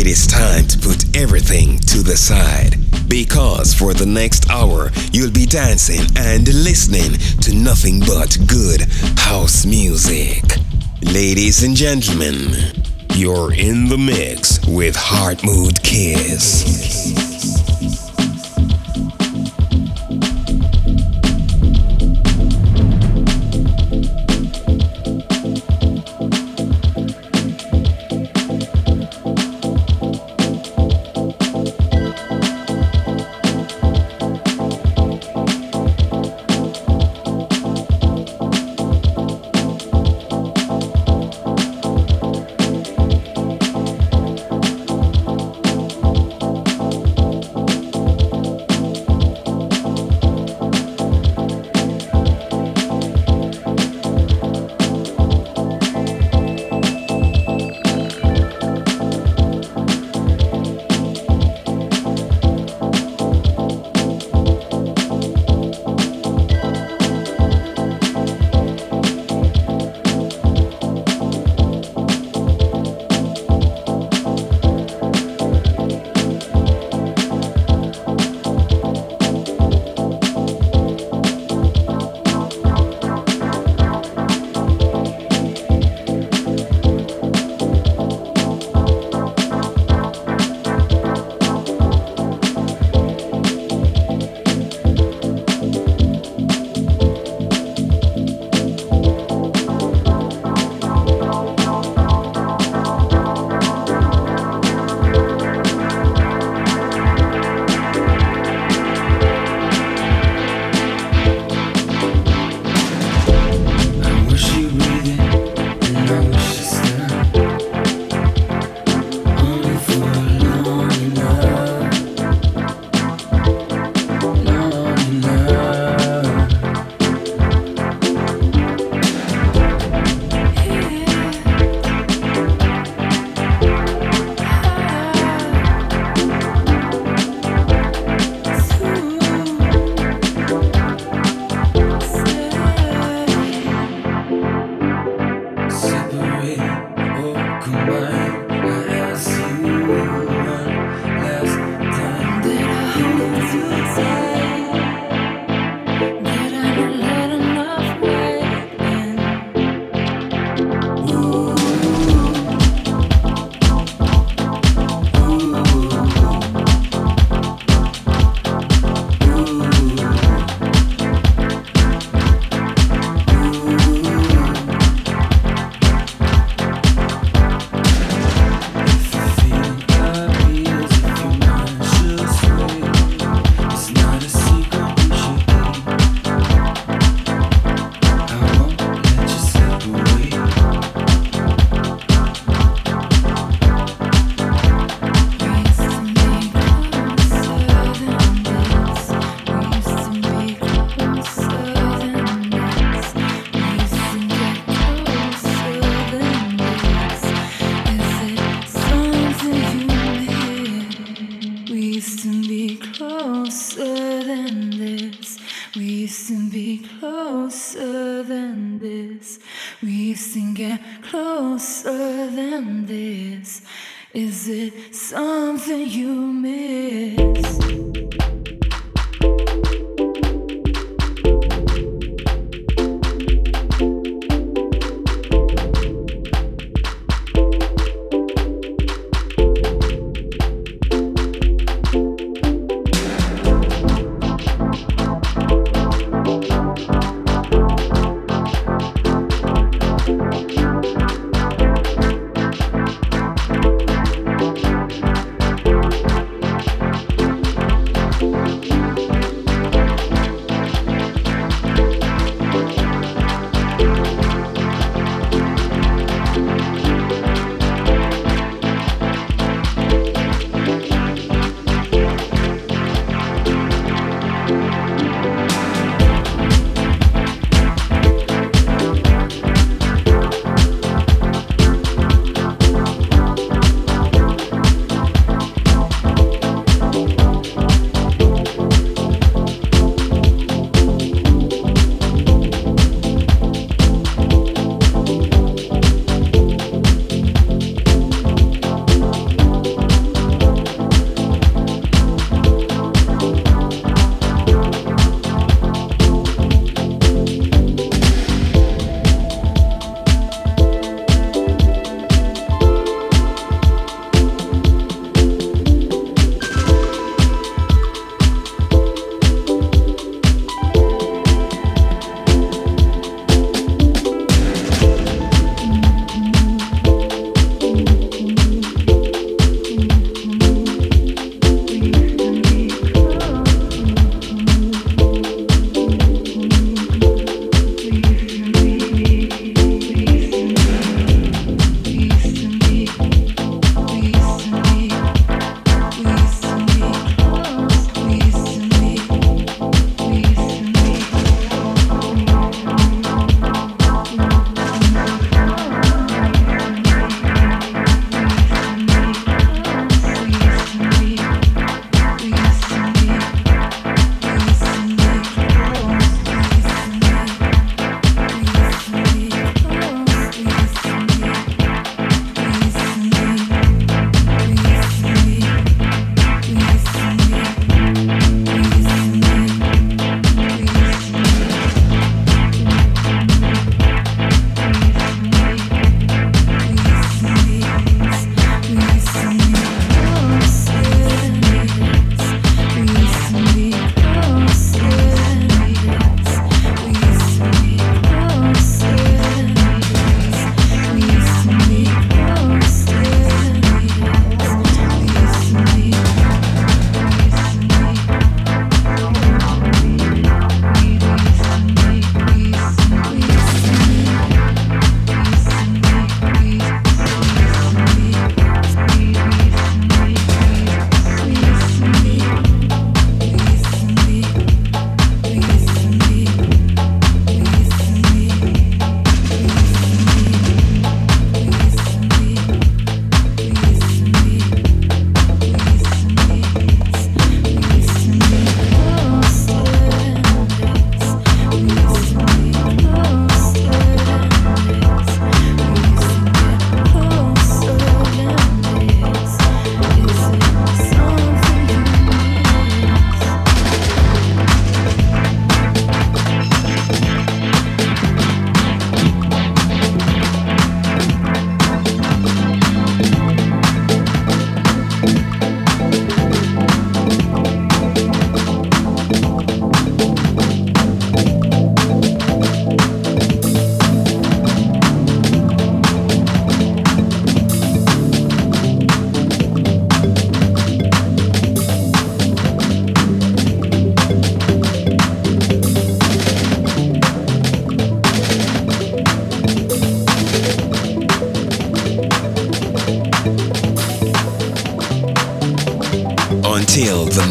it is time to put everything to the side. Because for the next hour, you'll be dancing and listening to nothing but good house music. Ladies and gentlemen, you're in the mix with Heart Mood Kiss.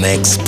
Until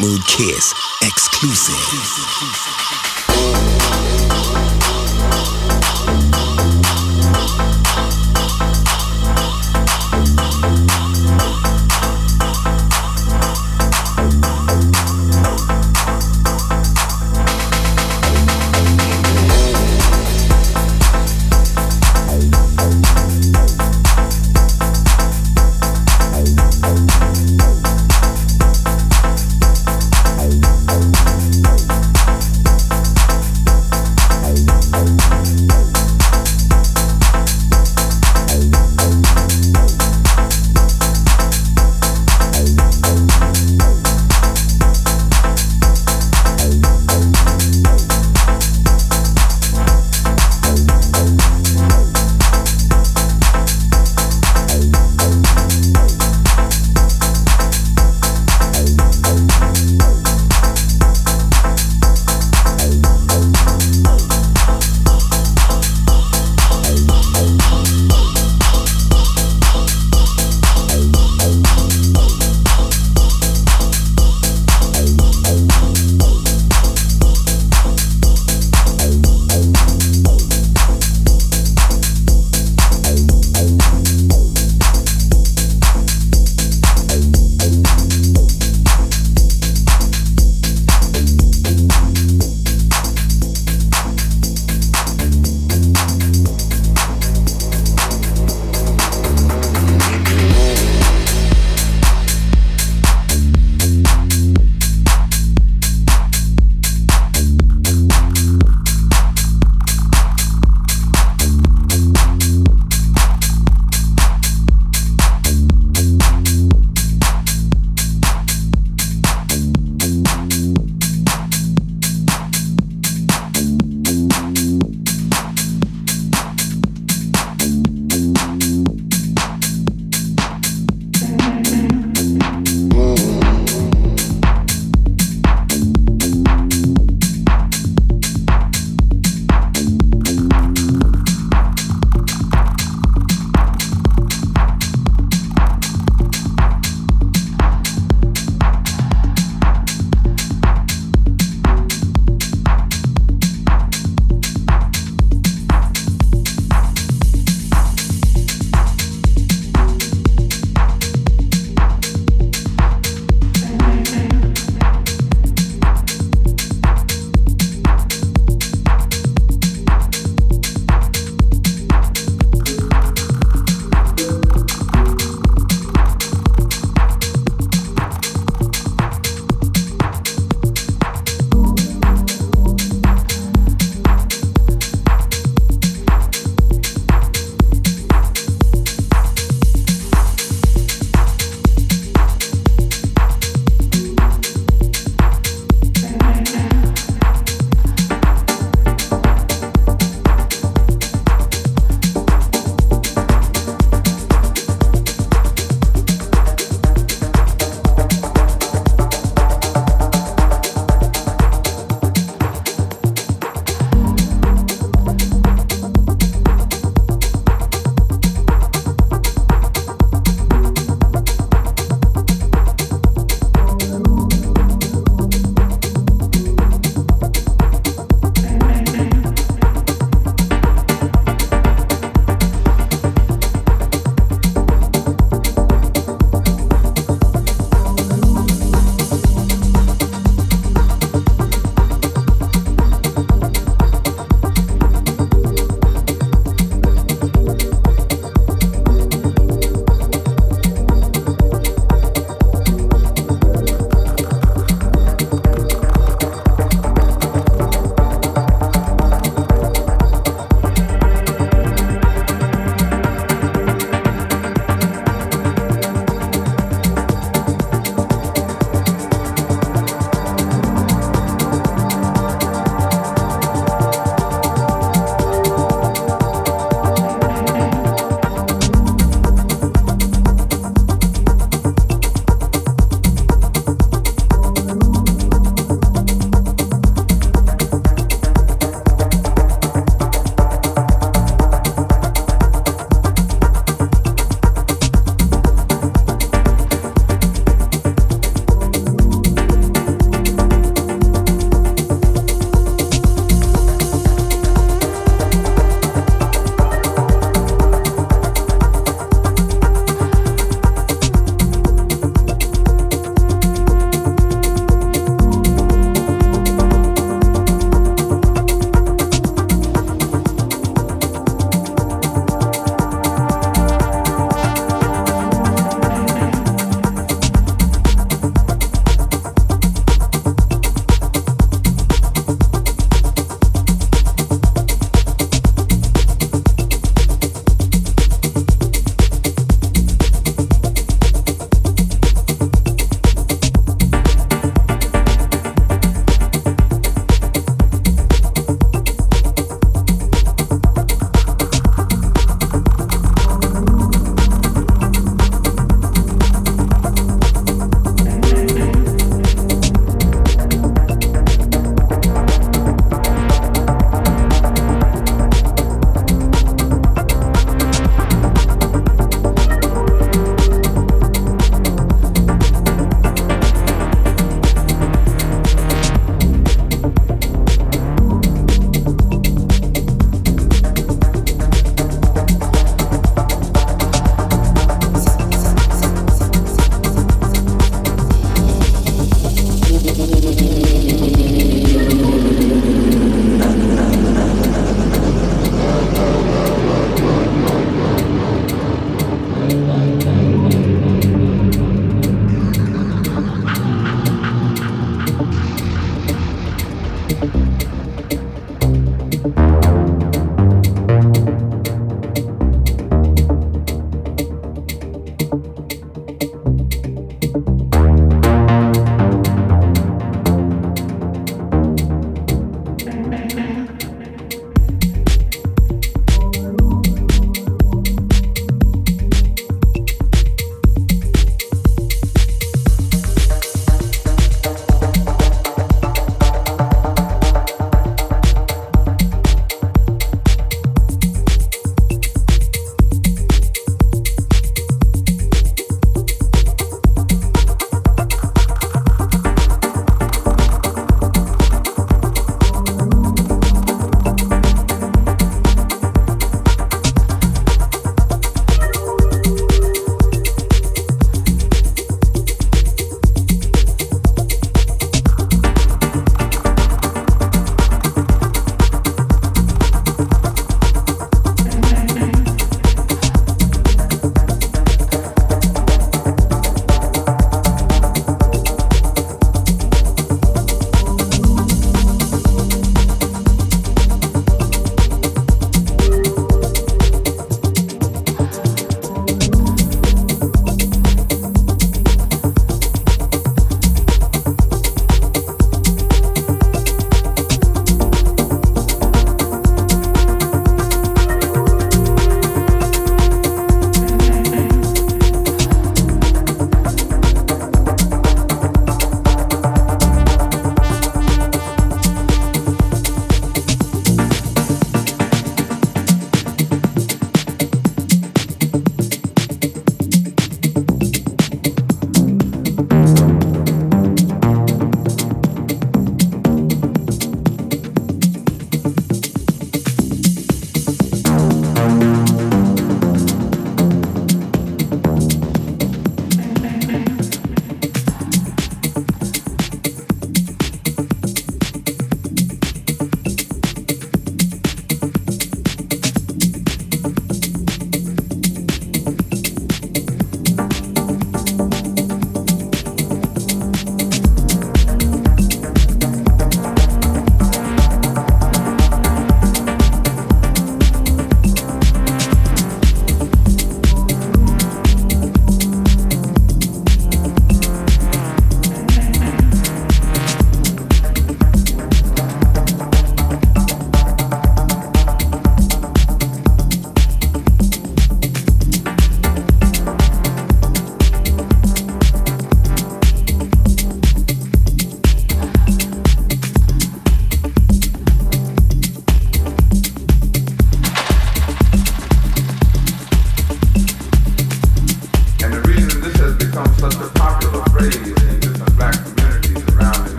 Mood Kiss exclusive.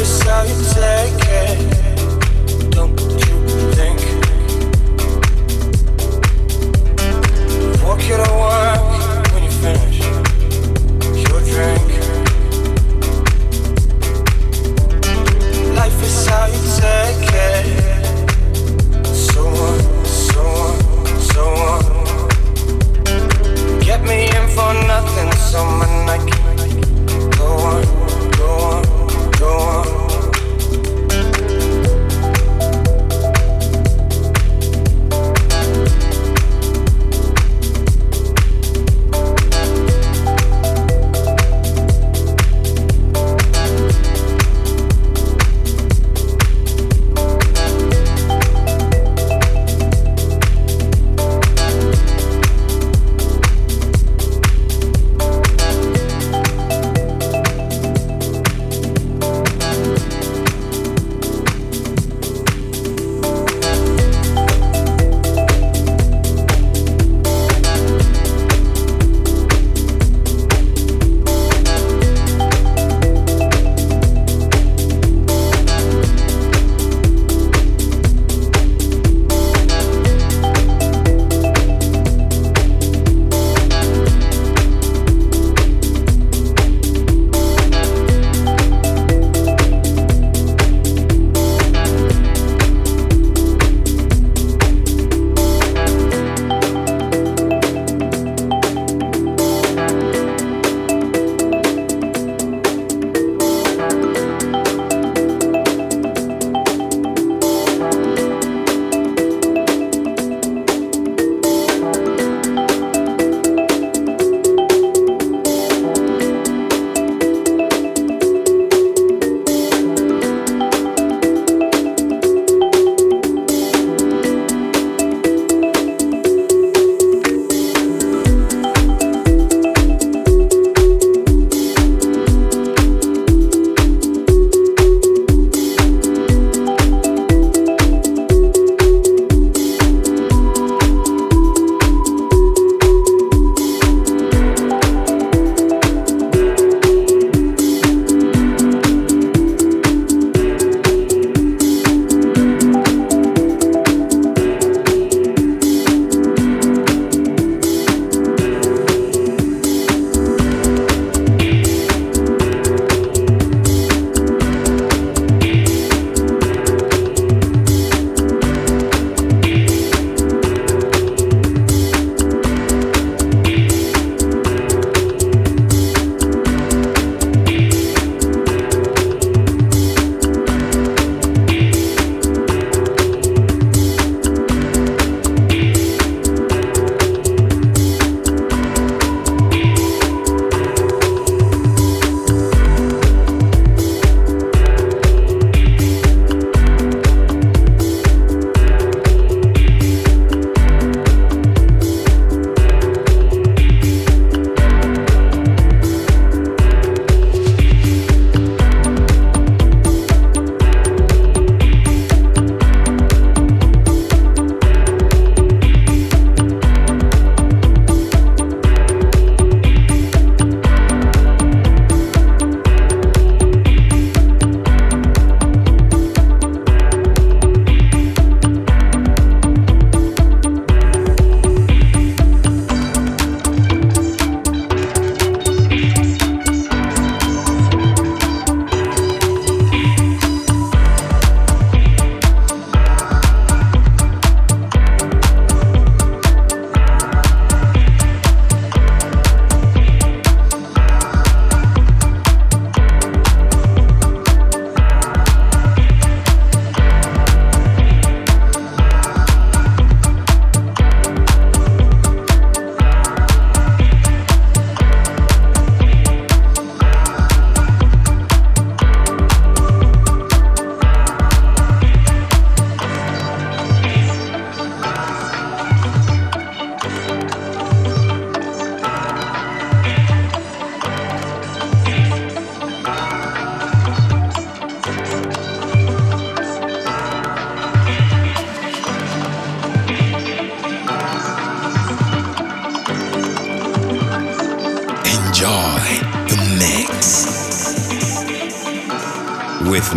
This how you take it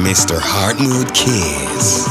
Mr. Heartmood Kiss.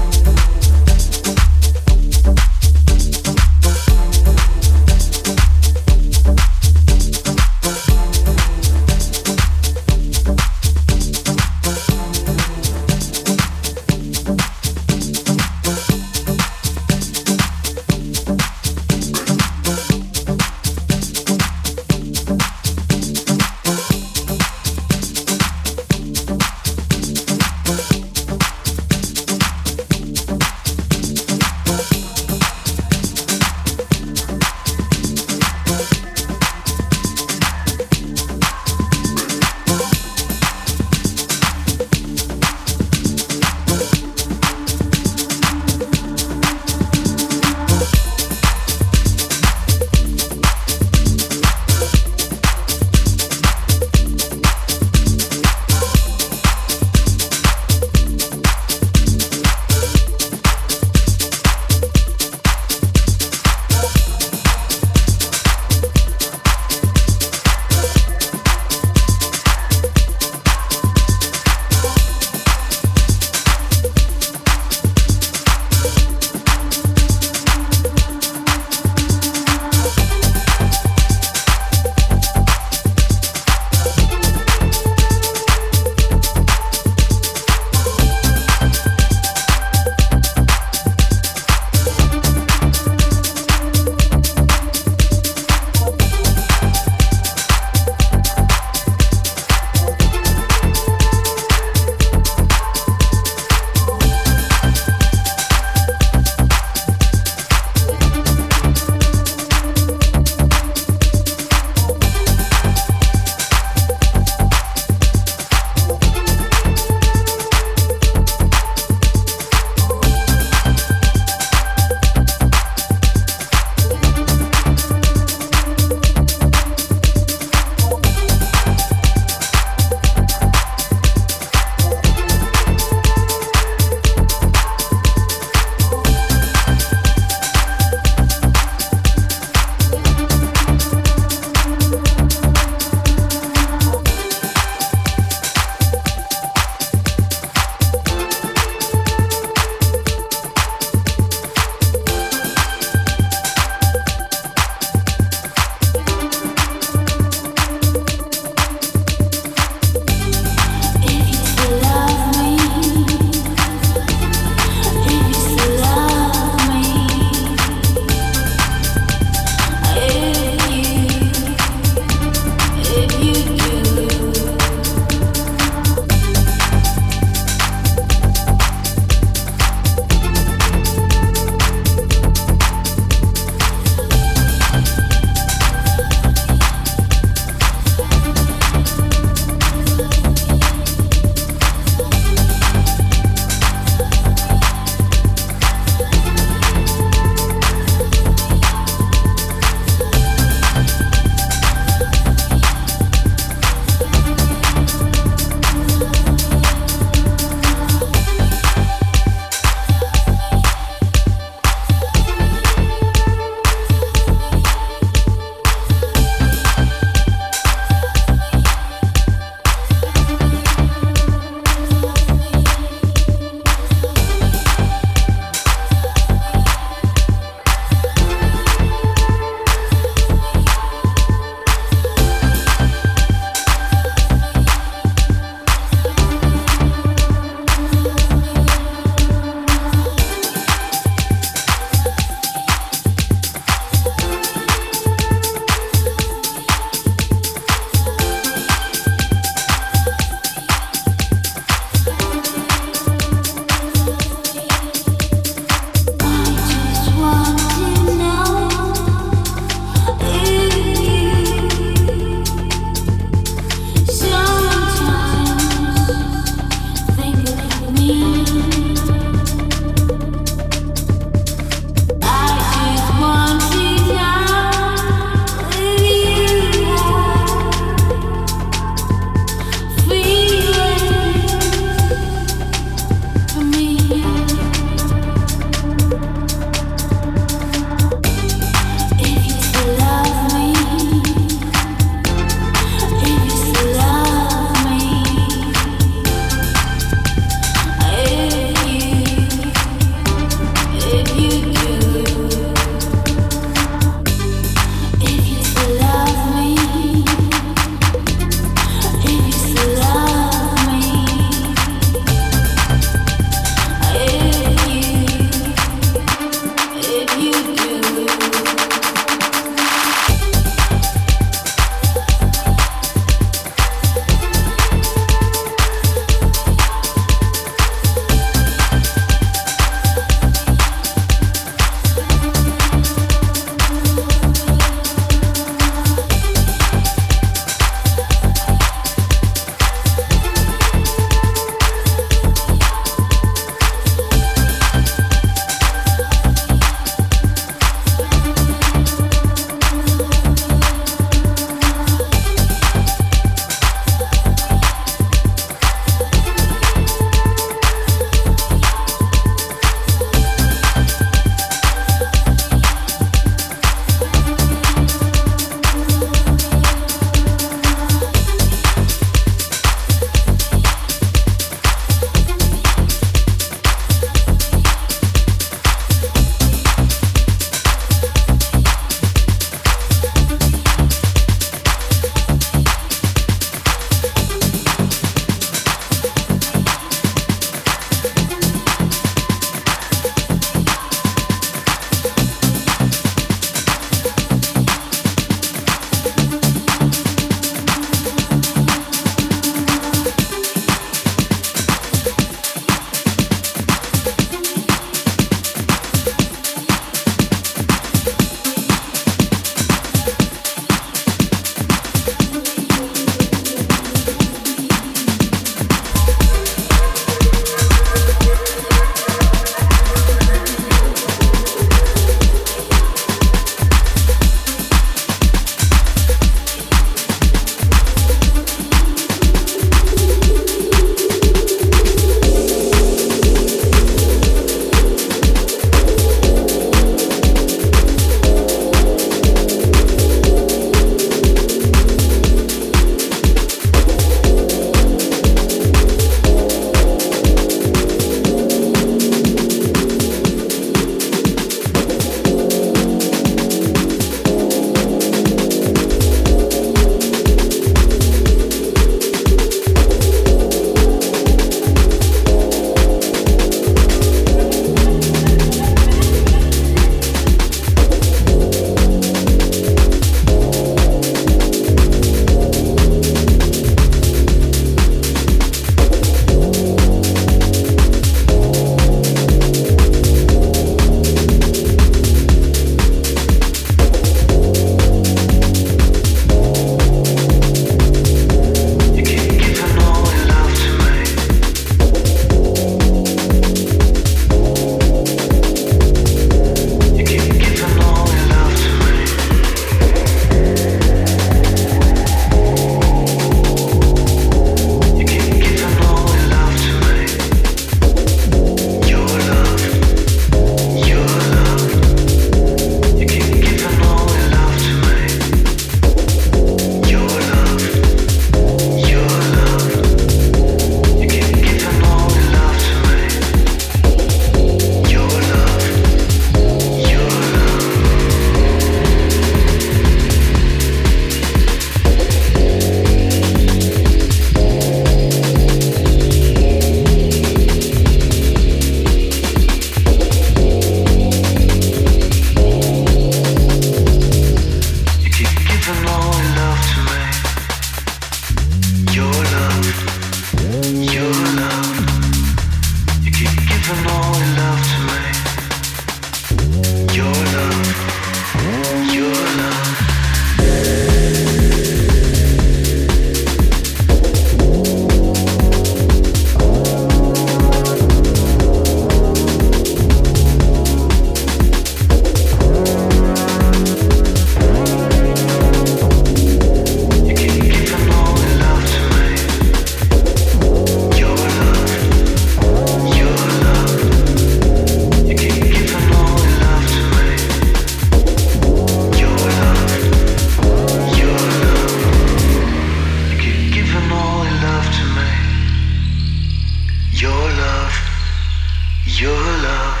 Your love,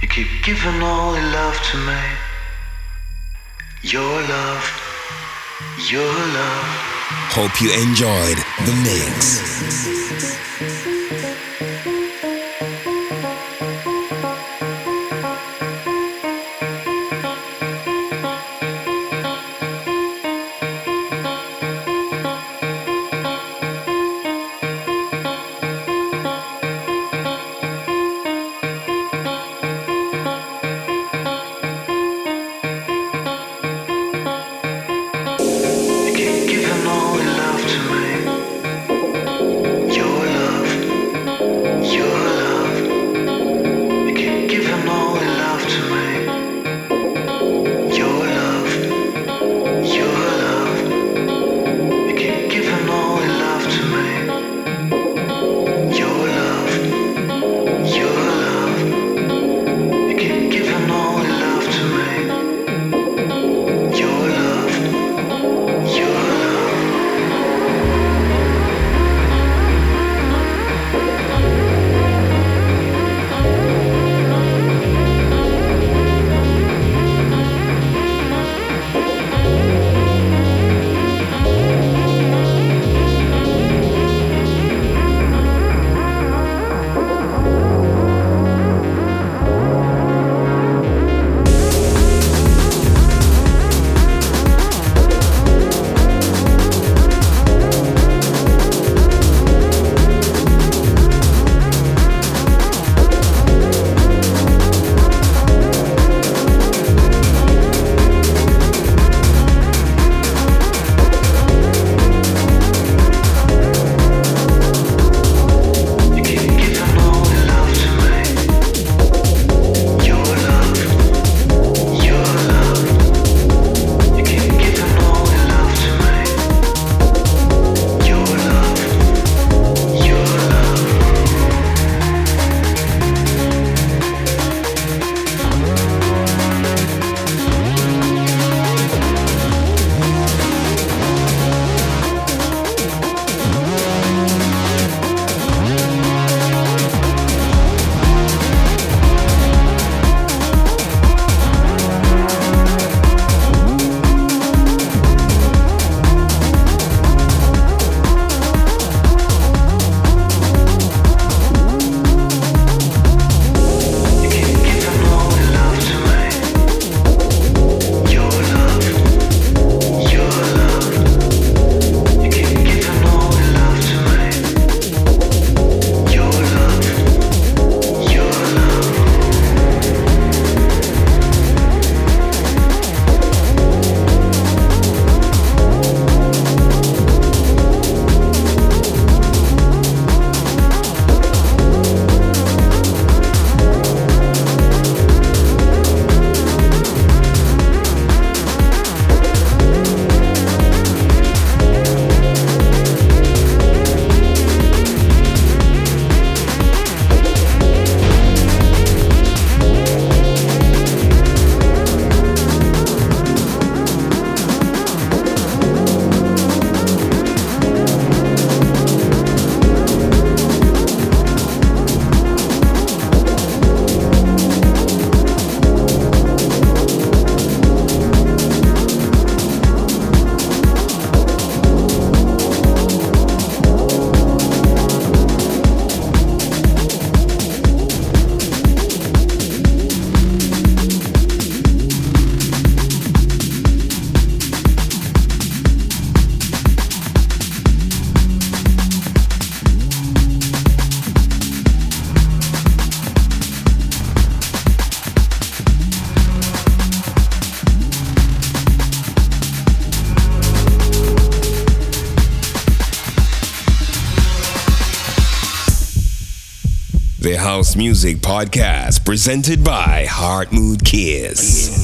you keep giving all your love to me. Your love, your love. Hope you enjoyed the mix. Music Podcast presented by Heart Mood Kiss.